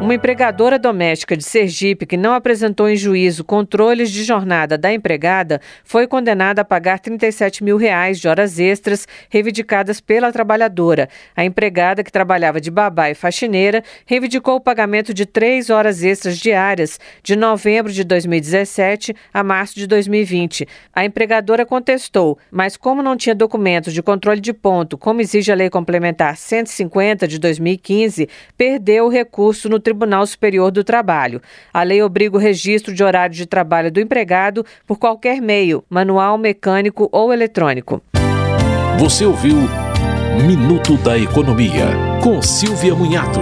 Uma empregadora doméstica de Sergipe que não apresentou em juízo controles de jornada da empregada foi condenada a pagar 37 mil reais de horas extras reivindicadas pela trabalhadora. A empregada, que trabalhava de babá e faxineira, reivindicou o pagamento de três horas extras diárias de novembro de 2017 a março de 2020. A empregadora contestou, mas como não tinha documentos de controle de ponto, como exige a Lei Complementar 150 de 2015, perdeu o recurso no Tribunal Superior do Trabalho. A lei obriga o registro de horário de trabalho do empregado por qualquer meio, manual, mecânico ou eletrônico. Você ouviu Minuto da Economia, com Silvia Munhato.